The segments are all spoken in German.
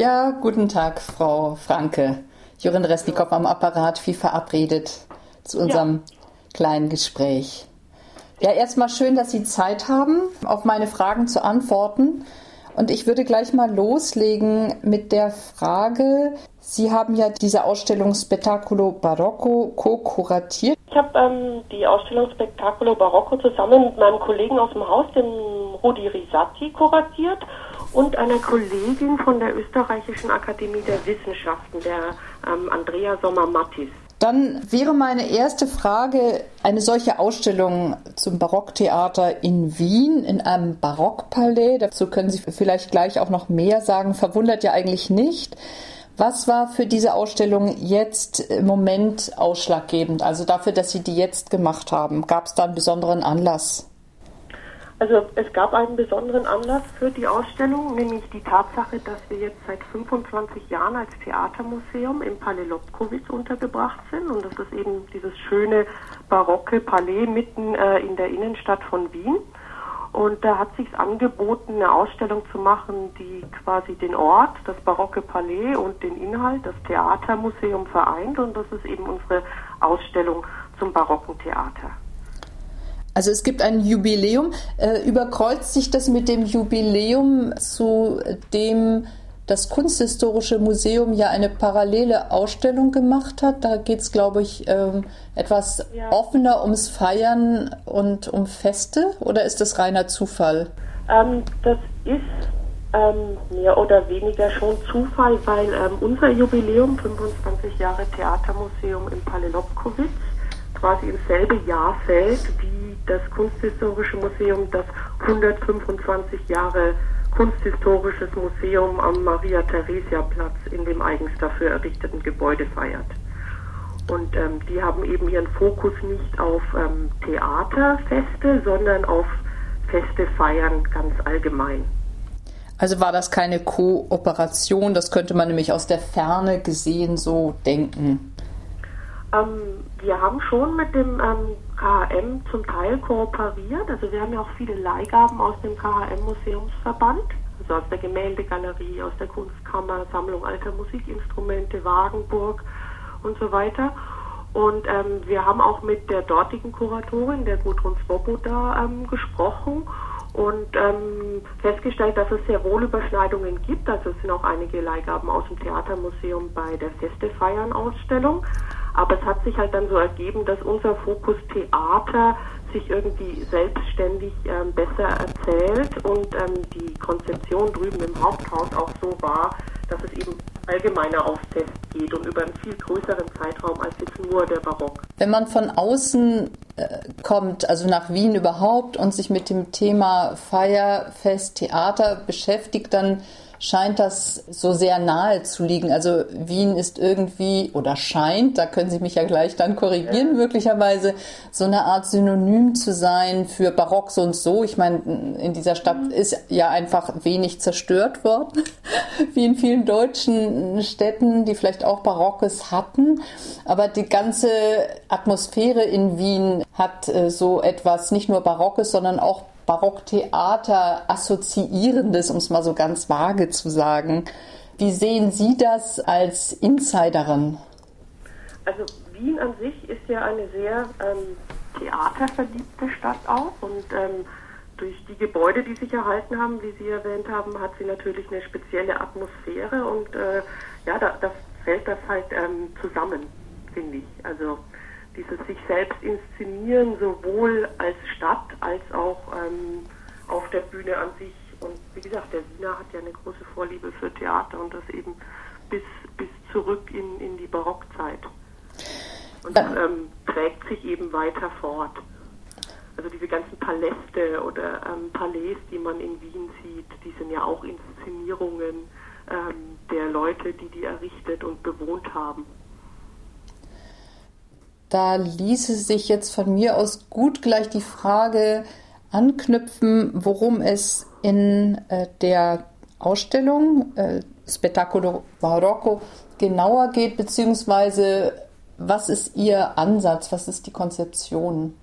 Ja, guten Tag, Frau Franke. Jorin Resnikow am Apparat, wie verabredet, zu unserem ja. kleinen Gespräch. Ja, erstmal schön, dass Sie Zeit haben, auf meine Fragen zu antworten. Und ich würde gleich mal loslegen mit der Frage, Sie haben ja diese Ausstellung Spettacolo Barocco co-kuratiert. Ich habe ähm, die Ausstellung Spettacolo Barocco zusammen mit meinem Kollegen aus dem Haus, dem Rudi Risatti, kuratiert und einer Kollegin von der Österreichischen Akademie der Wissenschaften, der ähm, Andrea Sommer-Mattis. Dann wäre meine erste Frage, eine solche Ausstellung zum Barocktheater in Wien, in einem Barockpalais, dazu können Sie vielleicht gleich auch noch mehr sagen, verwundert ja eigentlich nicht. Was war für diese Ausstellung jetzt im Moment ausschlaggebend, also dafür, dass Sie die jetzt gemacht haben? Gab es da einen besonderen Anlass? Also es gab einen besonderen Anlass für die Ausstellung, nämlich die Tatsache, dass wir jetzt seit 25 Jahren als Theatermuseum im Palais Lobkowitz untergebracht sind und das ist eben dieses schöne barocke Palais mitten äh, in der Innenstadt von Wien. Und da hat sich angeboten, eine Ausstellung zu machen, die quasi den Ort, das barocke Palais und den Inhalt, das Theatermuseum vereint und das ist eben unsere Ausstellung zum barocken Theater. Also es gibt ein Jubiläum. Äh, überkreuzt sich das mit dem Jubiläum, zu dem das Kunsthistorische Museum ja eine parallele Ausstellung gemacht hat? Da geht es, glaube ich, ähm, etwas ja. offener ums Feiern und um Feste oder ist das reiner Zufall? Ähm, das ist ähm, mehr oder weniger schon Zufall, weil ähm, unser Jubiläum, 25 Jahre Theatermuseum in Palais Lobkowitz, quasi im selbe Jahr fällt wie das Kunsthistorische Museum, das 125 Jahre Kunsthistorisches Museum am Maria-Theresia-Platz in dem eigens dafür errichteten Gebäude feiert. Und ähm, die haben eben ihren Fokus nicht auf ähm, Theaterfeste, sondern auf Feste feiern ganz allgemein. Also war das keine Kooperation, das könnte man nämlich aus der Ferne gesehen so denken. Ähm, wir haben schon mit dem ähm, KHM zum Teil kooperiert. Also wir haben ja auch viele Leihgaben aus dem KHM-Museumsverband, also aus der Gemäldegalerie, aus der Kunstkammer, Sammlung alter Musikinstrumente, Wagenburg und so weiter. Und ähm, wir haben auch mit der dortigen Kuratorin, der Gudrun Svoboda, ähm, gesprochen und ähm, festgestellt, dass es sehr wohl Überschneidungen gibt. Also es sind auch einige Leihgaben aus dem Theatermuseum bei der Feste Feiern Ausstellung. Aber es hat sich halt dann so ergeben, dass unser Fokus Theater sich irgendwie selbstständig ähm, besser erzählt und ähm, die Konzeption drüben im Haupthaus auch so war, dass es eben allgemeiner aufs Fest geht und über einen viel größeren Zeitraum als jetzt nur der Barock. Wenn man von außen äh, kommt, also nach Wien überhaupt und sich mit dem Thema Feierfest, Theater beschäftigt, dann scheint das so sehr nahe zu liegen. Also Wien ist irgendwie oder scheint, da können Sie mich ja gleich dann korrigieren, möglicherweise so eine Art Synonym zu sein für Barock so und so. Ich meine, in dieser Stadt mhm. ist ja einfach wenig zerstört worden, wie in vielen deutschen Städten, die vielleicht auch Barockes hatten. Aber die ganze Atmosphäre in Wien hat äh, so etwas nicht nur Barockes, sondern auch Barocktheater assoziierendes, um es mal so ganz vage zu sagen. Wie sehen Sie das als Insiderin? Also Wien an sich ist ja eine sehr ähm, theaterverliebte Stadt auch und ähm, durch die Gebäude, die sich erhalten haben, wie Sie erwähnt haben, hat sie natürlich eine spezielle Atmosphäre und äh, ja, da, da, fällt das halt ähm, zusammen, finde ich. Also dieses sich selbst inszenieren, sowohl als Stadt als auch ähm, auf der Bühne an sich. Und wie gesagt, der Wiener hat ja eine große Vorliebe für Theater und das eben bis, bis zurück in, in die Barockzeit. Und das ähm, trägt sich eben weiter fort. Also diese ganzen Paläste oder ähm, Palais, die man in Wien sieht, die sind ja auch Inszenierungen ähm, der Leute, die die errichtet und bewohnt haben. Da ließe sich jetzt von mir aus gut gleich die Frage anknüpfen, worum es in äh, der Ausstellung äh, Spettacolo Barocco genauer geht, beziehungsweise was ist Ihr Ansatz, was ist die Konzeption?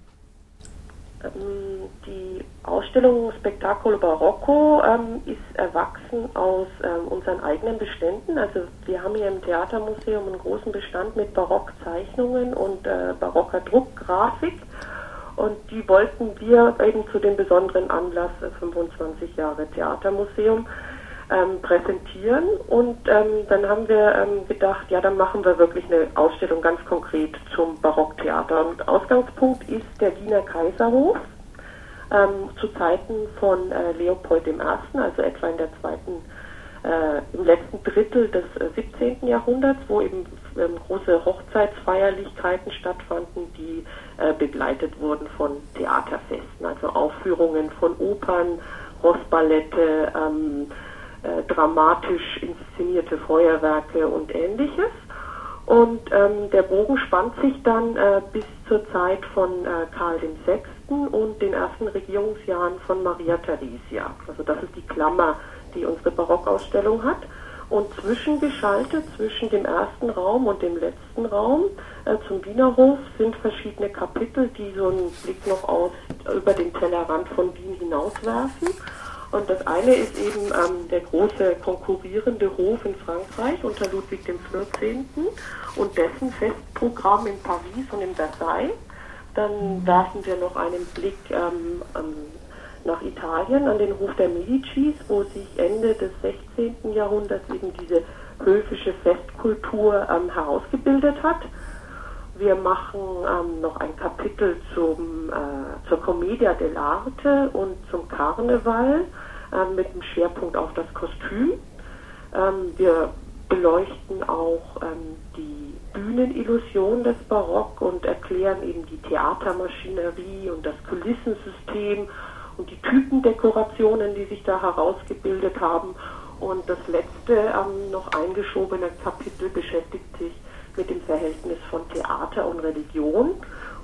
Ähm, die Ausstellung Spektakel Barocco ähm, ist erwachsen aus ähm, unseren eigenen Beständen. Also wir haben hier im Theatermuseum einen großen Bestand mit Barockzeichnungen und äh, barocker Druckgrafik. Und die wollten wir eben zu dem besonderen Anlass äh, 25 Jahre Theatermuseum ähm, präsentieren. Und ähm, dann haben wir ähm, gedacht, ja, dann machen wir wirklich eine Ausstellung ganz konkret zum Barocktheater. Und Ausgangspunkt ist der Wiener Kaiserhof ähm, zu Zeiten von äh, Leopold I., also etwa in der zweiten, äh, im letzten Drittel des äh, 17. Jahrhunderts, wo eben ähm, große Hochzeitsfeierlichkeiten stattfanden, die äh, begleitet wurden von Theaterfesten, also Aufführungen von Opern, Rossballette, ähm, äh, dramatisch inszenierte Feuerwerke und ähnliches. Und ähm, der Bogen spannt sich dann äh, bis zur Zeit von äh, Karl VI. und den ersten Regierungsjahren von Maria Theresia. Also das ist die Klammer, die unsere Barockausstellung hat. Und zwischengeschaltet zwischen dem ersten Raum und dem letzten Raum äh, zum Wienerhof sind verschiedene Kapitel, die so einen Blick noch aus über den Tellerrand von Wien hinauswerfen. Und das eine ist eben ähm, der große konkurrierende Hof in Frankreich unter Ludwig XIV. und dessen Festprogramm in Paris und in Versailles. Dann werfen wir noch einen Blick ähm, ähm, nach Italien an den Hof der Medicis, wo sich Ende des 16. Jahrhunderts eben diese höfische Festkultur ähm, herausgebildet hat. Wir machen ähm, noch ein Kapitel zum, äh, zur Commedia dell'arte und zum Karneval äh, mit dem Schwerpunkt auf das Kostüm. Ähm, wir beleuchten auch ähm, die Bühnenillusion des Barock und erklären eben die Theatermaschinerie und das Kulissensystem und die Typendekorationen, die sich da herausgebildet haben. Und das letzte ähm, noch eingeschobene Kapitel beschäftigt sich mit dem Verhältnis von Theater und Religion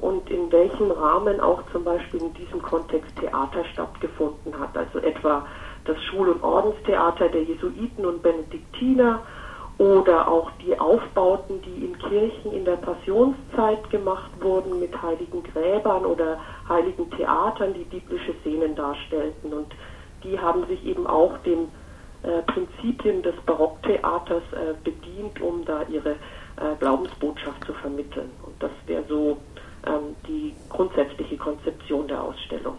und in welchem Rahmen auch zum Beispiel in diesem Kontext Theater stattgefunden hat. Also etwa das Schul- und Ordenstheater der Jesuiten und Benediktiner oder auch die Aufbauten, die in Kirchen in der Passionszeit gemacht wurden mit heiligen Gräbern oder heiligen Theatern, die biblische Szenen darstellten. Und die haben sich eben auch den äh, Prinzipien des Barocktheaters äh, bedient, um da ihre äh, Glaubensbotschaft zu vermitteln. Und das wäre so ähm, die grundsätzliche Konzeption der Ausstellung.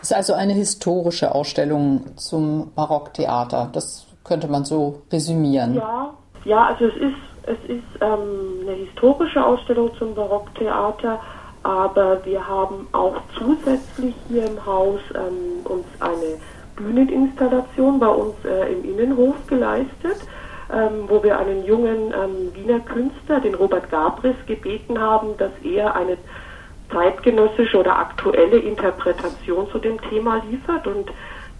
Es ist also eine historische Ausstellung zum Barocktheater. Das könnte man so resümieren. Ja, ja also es ist, es ist ähm, eine historische Ausstellung zum Barocktheater, aber wir haben auch zusätzlich hier im Haus ähm, uns eine Bühneninstallation bei uns äh, im Innenhof geleistet ähm, wo wir einen jungen ähm, Wiener Künstler, den Robert Gabris, gebeten haben, dass er eine zeitgenössische oder aktuelle Interpretation zu dem Thema liefert und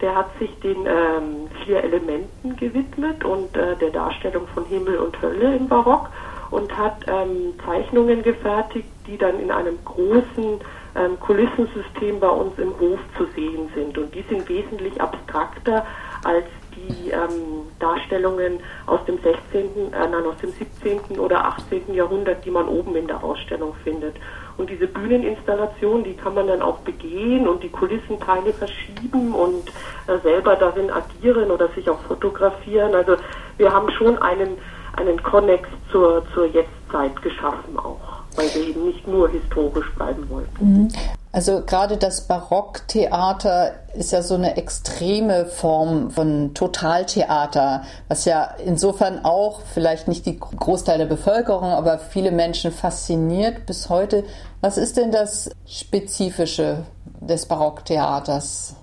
der hat sich den ähm, vier Elementen gewidmet und äh, der Darstellung von Himmel und Hölle im Barock und hat ähm, Zeichnungen gefertigt, die dann in einem großen ähm, Kulissensystem bei uns im Hof zu sehen sind. Und die sind wesentlich abstrakter als die ähm, Darstellungen aus dem 16., äh, nein, aus dem 17. oder 18. Jahrhundert, die man oben in der Ausstellung findet. Und diese Bühneninstallation, die kann man dann auch begehen und die Kulissenteile verschieben und äh, selber darin agieren oder sich auch fotografieren. Also wir haben schon einen, einen Konnex zur, zur Jetztzeit geschaffen auch, weil wir eben nicht nur historisch bleiben wollten. Also gerade das Barocktheater ist ja so eine extreme Form von Totaltheater, was ja insofern auch vielleicht nicht die Großteil der Bevölkerung, aber viele Menschen fasziniert bis heute. Was ist denn das Spezifische des Barocktheaters?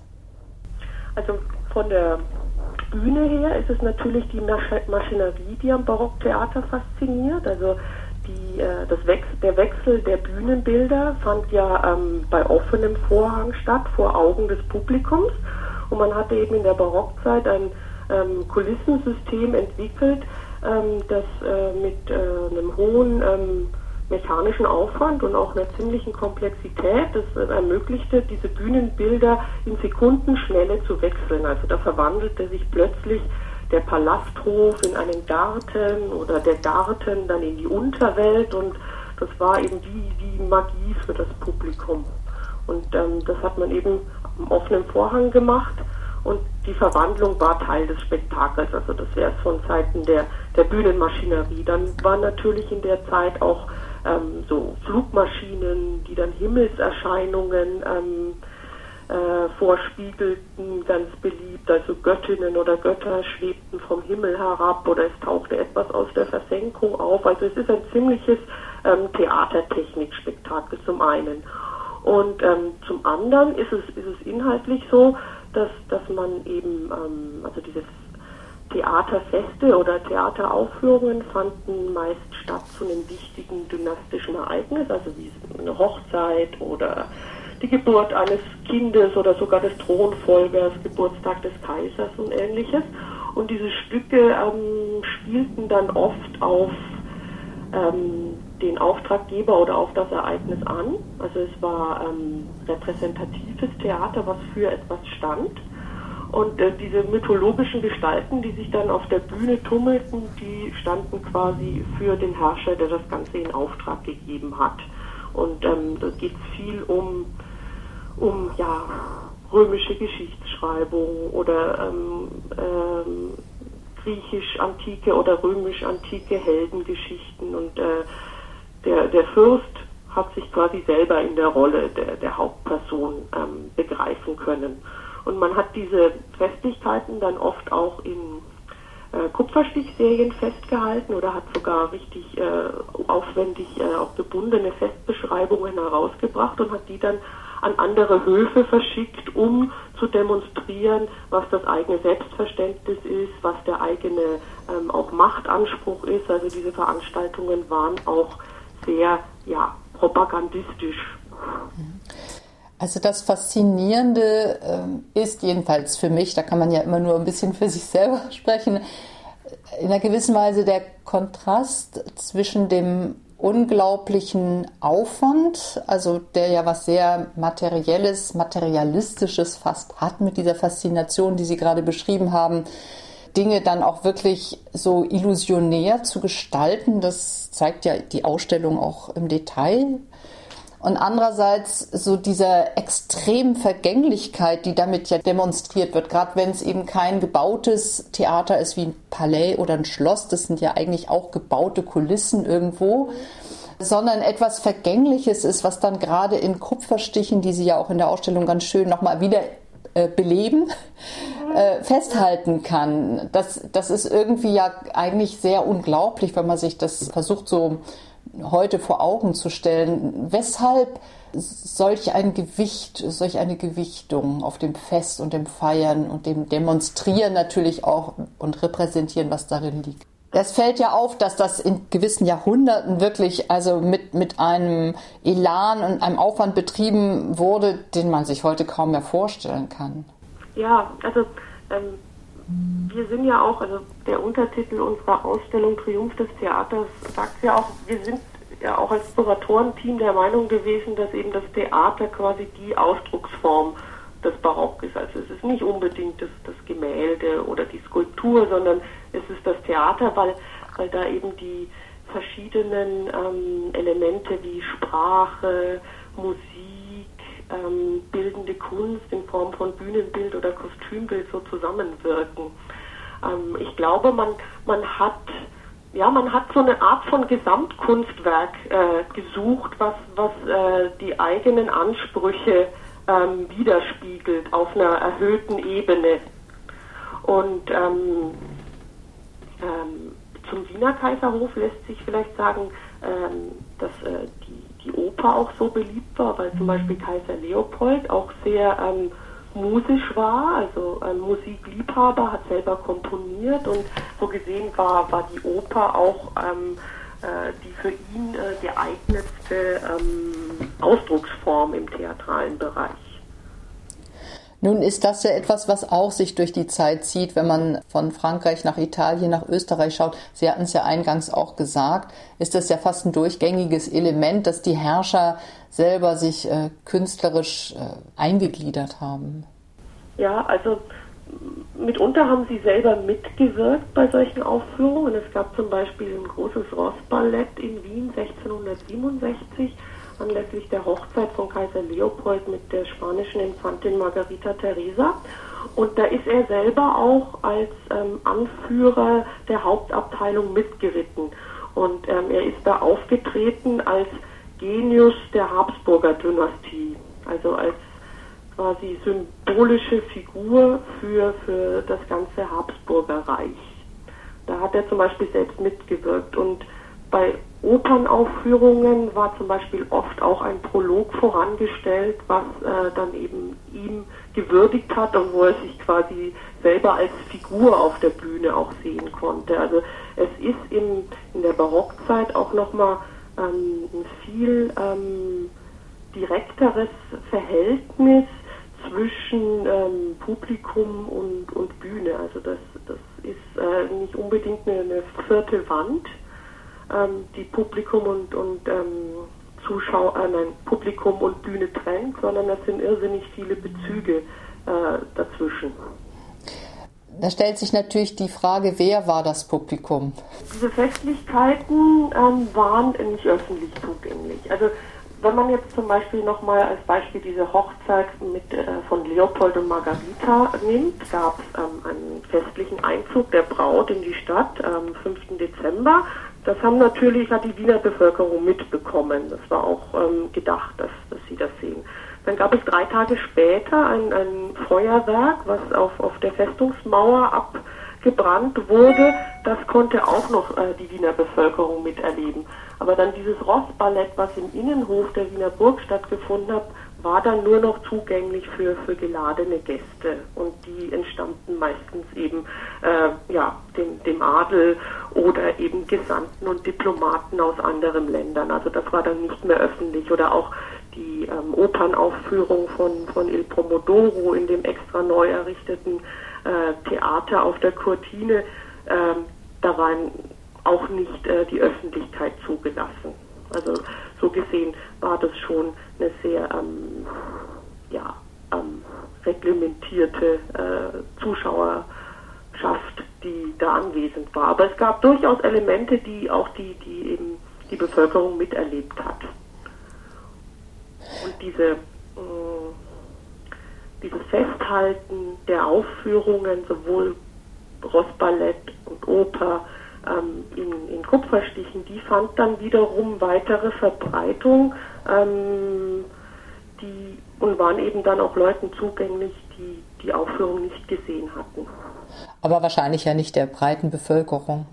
Also von der Bühne her ist es natürlich die Maschinerie, die am Barocktheater fasziniert. Also die, äh, das Wech der Wechsel der Bühnenbilder fand ja ähm, bei offenem Vorhang statt, vor Augen des Publikums. Und man hatte eben in der Barockzeit ein ähm, Kulissensystem entwickelt, ähm, das äh, mit äh, einem hohen ähm, mechanischen Aufwand und auch einer ziemlichen Komplexität das äh, ermöglichte, diese Bühnenbilder in Sekundenschnelle zu wechseln. Also da verwandelte sich plötzlich der Palasthof in einen Garten oder der Garten dann in die Unterwelt und das war eben wie, wie Magie für das Publikum. Und ähm, das hat man eben am offenen Vorhang gemacht und die Verwandlung war Teil des Spektakels. Also das wäre es von Seiten der, der Bühnenmaschinerie. Dann waren natürlich in der Zeit auch ähm, so Flugmaschinen, die dann Himmelserscheinungen ähm, äh, vorspiegelten, ganz beliebt. Also Göttinnen oder Götter schwebten vom Himmel herab oder es tauchte etwas aus der Versenkung auf. Also es ist ein ziemliches ähm, Theatertechnikspektakel zum einen. Und ähm, zum anderen ist es, ist es inhaltlich so, dass, dass man eben, ähm, also diese Theaterfeste oder Theateraufführungen fanden meist statt zu einem wichtigen dynastischen Ereignis, also wie eine Hochzeit oder die Geburt eines Kindes oder sogar des Thronfolgers, Geburtstag des Kaisers und ähnliches. Und diese Stücke ähm, spielten dann oft auf ähm, den Auftraggeber oder auf das Ereignis an. Also es war ähm, repräsentatives Theater, was für etwas stand. Und äh, diese mythologischen Gestalten, die sich dann auf der Bühne tummelten, die standen quasi für den Herrscher, der das Ganze in Auftrag gegeben hat. Und ähm, da geht viel um um ja, römische Geschichtsschreibung oder ähm, ähm, griechisch-antike oder römisch-antike Heldengeschichten und äh, der, der Fürst hat sich quasi selber in der Rolle der, der Hauptperson ähm, begreifen können. Und man hat diese Festlichkeiten dann oft auch in äh, Kupferstichserien festgehalten oder hat sogar richtig äh, aufwendig äh, auch gebundene Festbeschreibungen herausgebracht und hat die dann an andere Höfe verschickt, um zu demonstrieren, was das eigene Selbstverständnis ist, was der eigene ähm, auch Machtanspruch ist. Also diese Veranstaltungen waren auch sehr ja, propagandistisch. Also das Faszinierende äh, ist jedenfalls für mich, da kann man ja immer nur ein bisschen für sich selber sprechen, in einer gewissen Weise der Kontrast zwischen dem unglaublichen Aufwand, also der ja was sehr materielles, materialistisches fast hat mit dieser Faszination, die Sie gerade beschrieben haben, Dinge dann auch wirklich so illusionär zu gestalten. Das zeigt ja die Ausstellung auch im Detail. Und andererseits so dieser extremen Vergänglichkeit, die damit ja demonstriert wird, gerade wenn es eben kein gebautes Theater ist wie ein Palais oder ein Schloss, das sind ja eigentlich auch gebaute Kulissen irgendwo, sondern etwas Vergängliches ist, was dann gerade in Kupferstichen, die Sie ja auch in der Ausstellung ganz schön nochmal wieder äh, beleben, äh, festhalten kann. Das, das ist irgendwie ja eigentlich sehr unglaublich, wenn man sich das versucht so heute vor Augen zu stellen. Weshalb solch ein Gewicht, solch eine Gewichtung auf dem Fest und dem Feiern und dem Demonstrieren natürlich auch und repräsentieren, was darin liegt? Es fällt ja auf, dass das in gewissen Jahrhunderten wirklich also mit, mit einem Elan und einem Aufwand betrieben wurde, den man sich heute kaum mehr vorstellen kann. Ja, also ähm, wir sind ja auch, also der Untertitel unserer Ausstellung Triumph des Theaters sagt ja auch, wir sind ja auch als Kuratorenteam der Meinung gewesen, dass eben das Theater quasi die Ausdrucksform des Barock ist. Also es ist nicht unbedingt das, das Gemälde oder die Skulptur, sondern es ist das Theater, weil, weil da eben die verschiedenen ähm, Elemente wie Sprache, Musik, ähm, bildende Kunst in Form von Bühnenbild oder Kostümbild so zusammenwirken. Ähm, ich glaube, man, man hat ja, man hat so eine Art von Gesamtkunstwerk äh, gesucht, was, was äh, die eigenen Ansprüche ähm, widerspiegelt auf einer erhöhten Ebene. Und ähm, ähm, zum Wiener Kaiserhof lässt sich vielleicht sagen, ähm, dass äh, die die Oper auch so beliebt war, weil zum Beispiel Kaiser Leopold auch sehr ähm, musisch war, also ein Musikliebhaber, hat selber komponiert und so gesehen war, war die Oper auch ähm, äh, die für ihn äh, geeignetste ähm, Ausdrucksform im theatralen Bereich. Nun ist das ja etwas, was auch sich durch die Zeit zieht, wenn man von Frankreich nach Italien, nach Österreich schaut. Sie hatten es ja eingangs auch gesagt, ist das ja fast ein durchgängiges Element, dass die Herrscher selber sich äh, künstlerisch äh, eingegliedert haben. Ja, also mitunter haben sie selber mitgewirkt bei solchen Aufführungen. Es gab zum Beispiel ein großes Rossballett in Wien 1667 anlässlich der Hochzeit von Kaiser Leopold mit der spanischen Infantin Margarita Teresa. Und da ist er selber auch als ähm, Anführer der Hauptabteilung mitgeritten. Und ähm, er ist da aufgetreten als Genius der Habsburger Dynastie, also als quasi symbolische Figur für, für das ganze Habsburger Reich. Da hat er zum Beispiel selbst mitgewirkt und bei Opernaufführungen war zum Beispiel oft auch ein Prolog vorangestellt, was äh, dann eben ihm gewürdigt hat und wo er sich quasi selber als Figur auf der Bühne auch sehen konnte. Also es ist in, in der Barockzeit auch nochmal ähm, ein viel ähm, direkteres Verhältnis zwischen ähm, Publikum und, und Bühne. Also das, das ist äh, nicht unbedingt eine, eine vierte Wand, ähm, die Publikum und, und ähm, Zuschauer, äh, nein, Publikum und Bühne trennt, sondern es sind irrsinnig viele Bezüge äh, dazwischen. Da stellt sich natürlich die Frage, wer war das Publikum? Diese Festlichkeiten ähm, waren nicht öffentlich zugänglich. Also wenn man jetzt zum Beispiel nochmal als Beispiel diese Hochzeit mit, äh, von Leopold und Margarita nimmt, gab es ähm, einen festlichen Einzug der Braut in die Stadt am 5. Dezember. Das haben natürlich, hat die Wiener Bevölkerung mitbekommen. Das war auch ähm, gedacht, dass, dass sie das sehen. Dann gab es drei Tage später ein, ein Feuerwerk, was auf, auf der Festungsmauer abgebrannt wurde. Das konnte auch noch äh, die Wiener Bevölkerung miterleben. Aber dann dieses Rossballett, was im Innenhof der Wiener Burg stattgefunden hat, war dann nur noch zugänglich für, für geladene Gäste. Und die entstammten meistens eben äh, ja, dem, dem Adel oder eben Gesandten und Diplomaten aus anderen Ländern. Also das war dann nicht mehr öffentlich. Oder auch die ähm, Opernaufführung von, von Il Pomodoro in dem extra neu errichteten äh, Theater auf der Kurtine. Äh, da waren auch nicht äh, die Öffentlichkeit zugelassen. Also so gesehen war das schon eine sehr ähm, ja, ähm, reglementierte äh, Zuschauerschaft, die da anwesend war. Aber es gab durchaus Elemente, die auch die, die eben die Bevölkerung miterlebt hat. Und diese, äh, dieses Festhalten der Aufführungen, sowohl Rossballett und Oper, ähm, in, in, Kupferstichen, die fand dann wiederum weitere Verbreitung ähm, die, und waren eben dann auch Leuten zugänglich, die die Aufführung nicht gesehen hatten. Aber wahrscheinlich ja nicht der breiten Bevölkerung.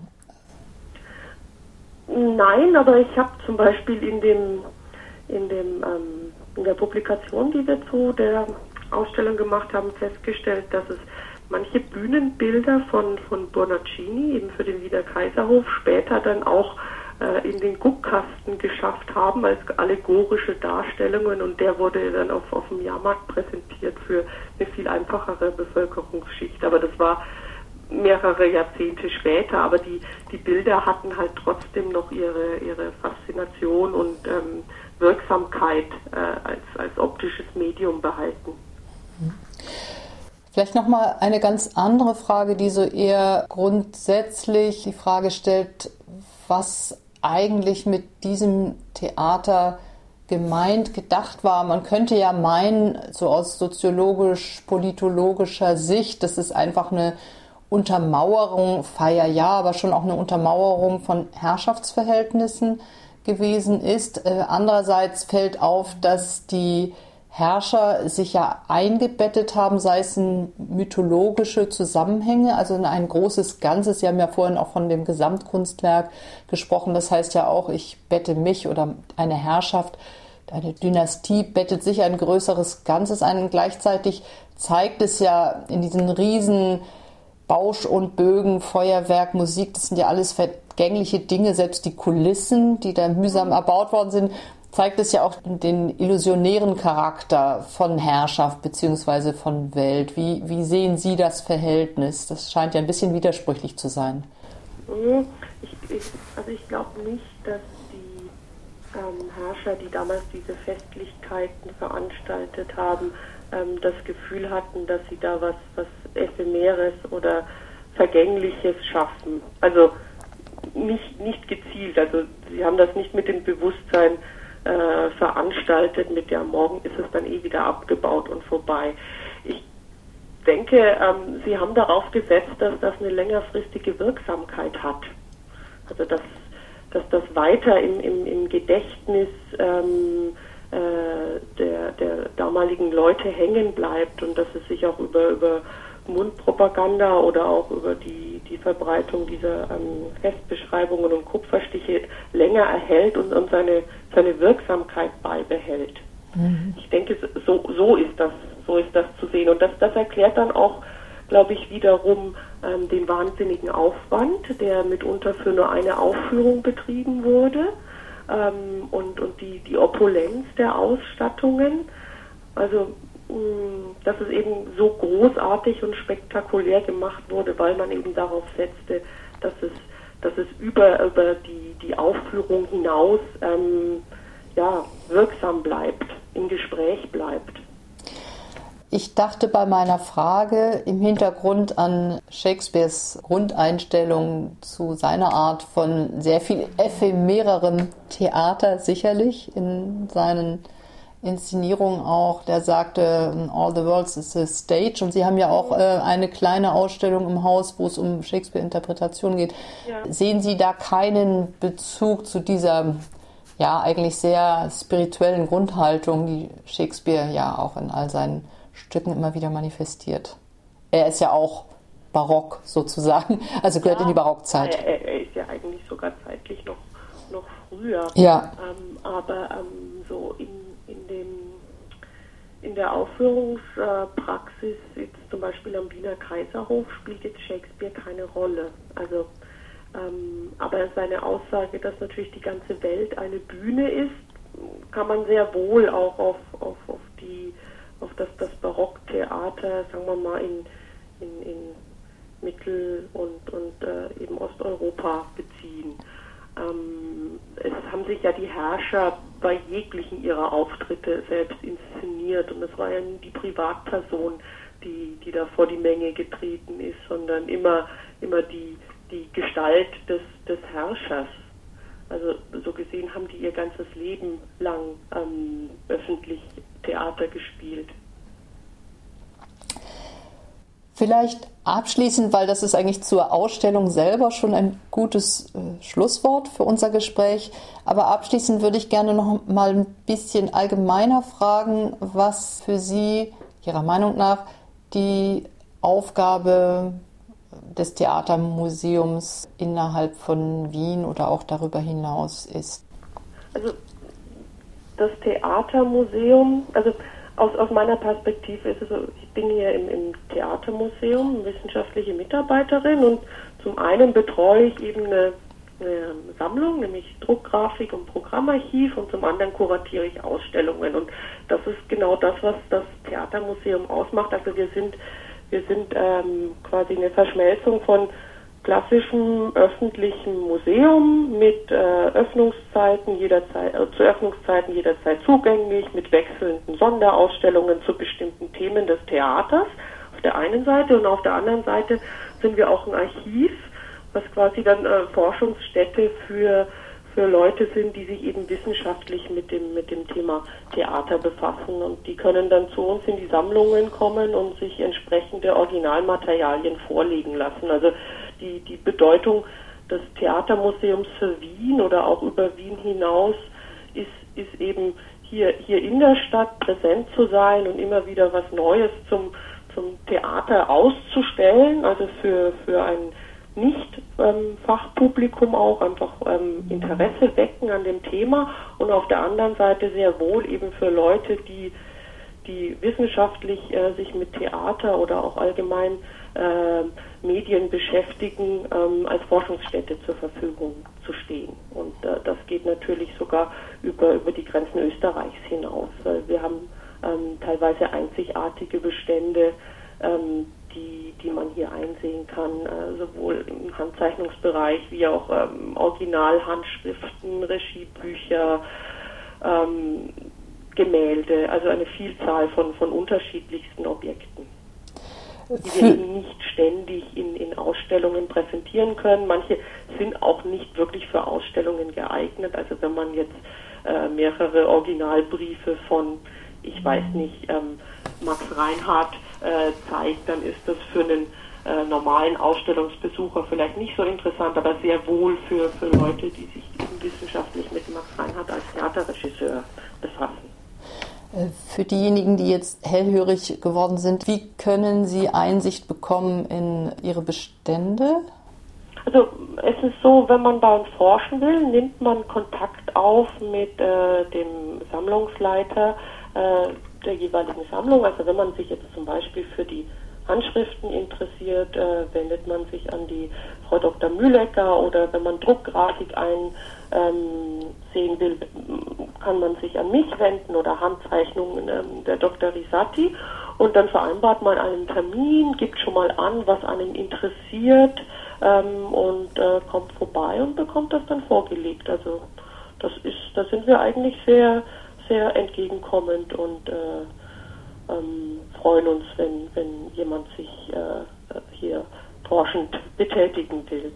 Nein, aber ich habe zum Beispiel in dem, in dem ähm, in der Publikation, die wir zu der Ausstellung gemacht haben, festgestellt, dass es manche Bühnenbilder von, von Bonaccini, eben für den Wiener Kaiserhof, später dann auch äh, in den Guckkasten geschafft haben als allegorische Darstellungen und der wurde dann auf, auf dem Jahrmarkt präsentiert für eine viel einfachere Bevölkerungsschicht. Aber das war mehrere Jahrzehnte später, aber die, die Bilder hatten halt trotzdem noch ihre, ihre Faszination und ähm, Wirksamkeit äh, als, als optisches Medium behalten. Mhm. Vielleicht nochmal eine ganz andere Frage, die so eher grundsätzlich die Frage stellt, was eigentlich mit diesem Theater gemeint, gedacht war. Man könnte ja meinen, so aus soziologisch-politologischer Sicht, das ist einfach eine Untermauerung, Feier ja, aber schon auch eine Untermauerung von Herrschaftsverhältnissen gewesen ist. Äh, andererseits fällt auf, dass die Herrscher sich ja eingebettet haben, sei es in mythologische Zusammenhänge, also in ein großes Ganzes. Sie haben ja vorhin auch von dem Gesamtkunstwerk gesprochen. Das heißt ja auch, ich bette mich oder eine Herrschaft, eine Dynastie bettet sich ein größeres Ganzes ein. Und gleichzeitig zeigt es ja in diesen riesen Bausch und Bögen, Feuerwerk, Musik, das sind ja alles vergängliche Dinge, selbst die Kulissen, die da mühsam erbaut worden sind, zeigt es ja auch den illusionären Charakter von Herrschaft bzw. von Welt. Wie, wie sehen Sie das Verhältnis? Das scheint ja ein bisschen widersprüchlich zu sein. Mhm. Ich, ich, also ich glaube nicht, dass die ähm, Herrscher, die damals diese Festlichkeiten veranstaltet haben, ähm, das Gefühl hatten, dass sie da was, was Ephemeres oder Vergängliches schaffen. Also nicht, nicht gezielt. Also sie haben das nicht mit dem Bewusstsein äh, veranstaltet mit, ja, morgen ist es dann eh wieder abgebaut und vorbei. Ich denke, ähm, Sie haben darauf gesetzt, dass das eine längerfristige Wirksamkeit hat. Also dass, dass das weiter im, im, im Gedächtnis ähm, äh, der, der damaligen Leute hängen bleibt und dass es sich auch über, über Mundpropaganda oder auch über die, die Verbreitung dieser ähm, Festbeschreibungen und Kupferstiche länger erhält und, und seine, seine Wirksamkeit beibehält. Mhm. Ich denke, so, so ist das, so ist das zu sehen. Und das, das erklärt dann auch, glaube ich, wiederum ähm, den wahnsinnigen Aufwand, der mitunter für nur eine Aufführung betrieben wurde ähm, und, und die, die Opulenz der Ausstattungen. Also dass es eben so großartig und spektakulär gemacht wurde, weil man eben darauf setzte, dass es, dass es über, über die, die Aufführung hinaus ähm, ja, wirksam bleibt, im Gespräch bleibt. Ich dachte bei meiner Frage im Hintergrund an Shakespeares Grundeinstellung zu seiner Art von sehr viel ephemererem Theater sicherlich in seinen Inszenierung auch, der sagte, All the World is a Stage. Und Sie haben ja auch äh, eine kleine Ausstellung im Haus, wo es um Shakespeare-Interpretation geht. Ja. Sehen Sie da keinen Bezug zu dieser ja eigentlich sehr spirituellen Grundhaltung, die Shakespeare ja auch in all seinen Stücken immer wieder manifestiert? Er ist ja auch barock sozusagen, also gehört ja, in die Barockzeit. Er, er, ist ja eigentlich sogar zeitlich noch, noch früher. Ja. Ähm, aber ähm, so in in, dem, in der Aufführungspraxis, jetzt zum Beispiel am Wiener Kaiserhof, spielt jetzt Shakespeare keine Rolle. Also, ähm, aber seine Aussage, dass natürlich die ganze Welt eine Bühne ist, kann man sehr wohl auch auf, auf, auf, die, auf das, das Barocktheater, sagen wir mal, in, in, in Mittel- und, und äh, eben Osteuropa beziehen. Ähm, es haben sich ja die Herrscher bei jeglichen ihrer Auftritte selbst inszeniert und es war ja nie die Privatperson, die, die da vor die Menge getreten ist, sondern immer, immer die, die Gestalt des, des Herrschers. Also so gesehen haben die ihr ganzes Leben lang ähm, öffentlich Theater gespielt. Vielleicht abschließend, weil das ist eigentlich zur Ausstellung selber schon ein gutes äh, Schlusswort für unser Gespräch. Aber abschließend würde ich gerne noch mal ein bisschen allgemeiner fragen, was für Sie Ihrer Meinung nach die Aufgabe des Theatermuseums innerhalb von Wien oder auch darüber hinaus ist. Also das Theatermuseum, also aus, aus meiner Perspektive ist es so, ich bin hier im, im Theatermuseum, wissenschaftliche Mitarbeiterin und zum einen betreue ich eben eine, eine Sammlung, nämlich Druckgrafik und Programmarchiv und zum anderen kuratiere ich Ausstellungen und das ist genau das, was das Theatermuseum ausmacht. Also wir sind wir sind ähm, quasi eine Verschmelzung von klassischem öffentlichen Museum mit äh, Öffnungszeiten jederzeit, äh, zu Öffnungszeiten jederzeit zugänglich, mit wechselnden Sonderausstellungen zu bestimmten Themen des Theaters auf der einen Seite und auf der anderen Seite sind wir auch ein Archiv, was quasi dann äh, Forschungsstätte für für Leute sind, die sich eben wissenschaftlich mit dem, mit dem Thema Theater befassen. Und die können dann zu uns in die Sammlungen kommen und sich entsprechende Originalmaterialien vorlegen lassen. Also die, die Bedeutung des Theatermuseums für Wien oder auch über Wien hinaus ist, ist eben hier, hier in der Stadt präsent zu sein und immer wieder was Neues zum, zum Theater auszustellen, also für, für ein Nicht-Fachpublikum ähm, auch einfach ähm, Interesse wecken an dem Thema und auf der anderen Seite sehr wohl eben für Leute, die, die wissenschaftlich äh, sich mit Theater oder auch allgemein Medien beschäftigen, ähm, als Forschungsstätte zur Verfügung zu stehen. Und äh, das geht natürlich sogar über, über die Grenzen Österreichs hinaus. Weil wir haben ähm, teilweise einzigartige Bestände, ähm, die, die man hier einsehen kann, äh, sowohl im Handzeichnungsbereich wie auch ähm, Originalhandschriften, Regiebücher, ähm, Gemälde, also eine Vielzahl von, von unterschiedlichsten Objekten. Die wir eben nicht ständig in, in Ausstellungen präsentieren können. Manche sind auch nicht wirklich für Ausstellungen geeignet. Also wenn man jetzt äh, mehrere Originalbriefe von, ich weiß nicht, ähm, Max Reinhardt äh, zeigt, dann ist das für einen äh, normalen Ausstellungsbesucher vielleicht nicht so interessant, aber sehr wohl für, für Leute, die sich wissenschaftlich mit Max Reinhardt als Theaterregisseur befassen. Äh, für diejenigen, die jetzt hellhörig geworden sind, wie können sie Einsicht bekommen in ihre Bestände? Also es ist so, wenn man bei uns forschen will, nimmt man Kontakt auf mit äh, dem Sammlungsleiter äh, der jeweiligen Sammlung. Also wenn man sich jetzt zum Beispiel für die Handschriften interessiert, äh, wendet man sich an die Frau Dr. Mühlecker oder wenn man Druckgrafik einsehen ähm, will, kann man sich an mich wenden oder Handzeichnungen ähm, der Dr. Risati und dann vereinbart man einen Termin, gibt schon mal an, was einen interessiert ähm, und äh, kommt vorbei und bekommt das dann vorgelegt. Also das ist, da sind wir eigentlich sehr, sehr entgegenkommend und äh, ähm, freuen uns, wenn, wenn jemand sich äh, hier forschend betätigen will.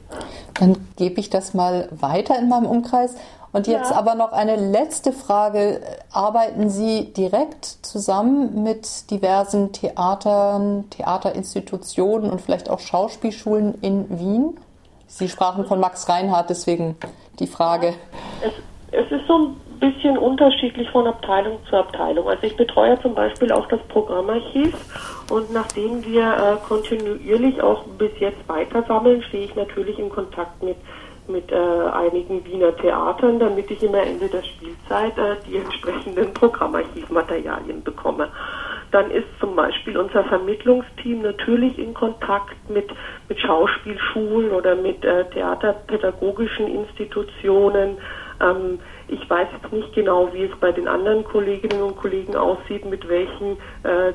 Dann gebe ich das mal weiter in meinem Umkreis. Und jetzt ja. aber noch eine letzte Frage. Arbeiten Sie direkt zusammen mit diversen Theatern, Theaterinstitutionen und vielleicht auch Schauspielschulen in Wien? Sie sprachen von Max Reinhardt, deswegen die Frage. Ja, es, es, ist so ein bisschen unterschiedlich von Abteilung zu Abteilung. Also ich betreue zum Beispiel auch das Programmarchiv und nachdem wir äh, kontinuierlich auch bis jetzt weiter sammeln, stehe ich natürlich in Kontakt mit mit äh, einigen Wiener Theatern, damit ich immer Ende der Spielzeit äh, die entsprechenden Programmarchivmaterialien bekomme. Dann ist zum Beispiel unser Vermittlungsteam natürlich in Kontakt mit, mit Schauspielschulen oder mit äh, theaterpädagogischen Institutionen. Ähm, ich weiß jetzt nicht genau, wie es bei den anderen Kolleginnen und Kollegen aussieht, mit welchen äh,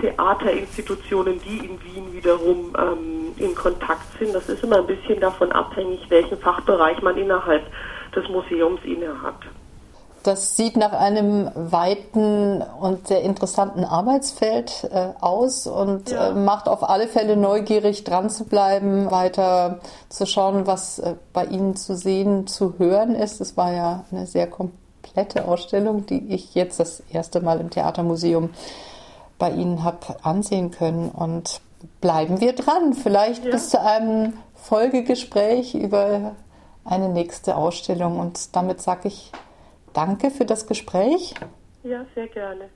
Theaterinstitutionen, die in Wien wiederum ähm, in Kontakt sind. Das ist immer ein bisschen davon abhängig, welchen Fachbereich man innerhalb des Museums innehat. Das sieht nach einem weiten und sehr interessanten Arbeitsfeld äh, aus und ja. äh, macht auf alle Fälle neugierig dran zu bleiben, weiter zu schauen, was äh, bei Ihnen zu sehen, zu hören ist. Es war ja eine sehr komplette Ausstellung, die ich jetzt das erste Mal im Theatermuseum bei Ihnen habe ansehen können. Und bleiben wir dran, vielleicht ja. bis zu einem Folgegespräch über eine nächste Ausstellung. Und damit sage ich Danke für das Gespräch. Ja, sehr gerne.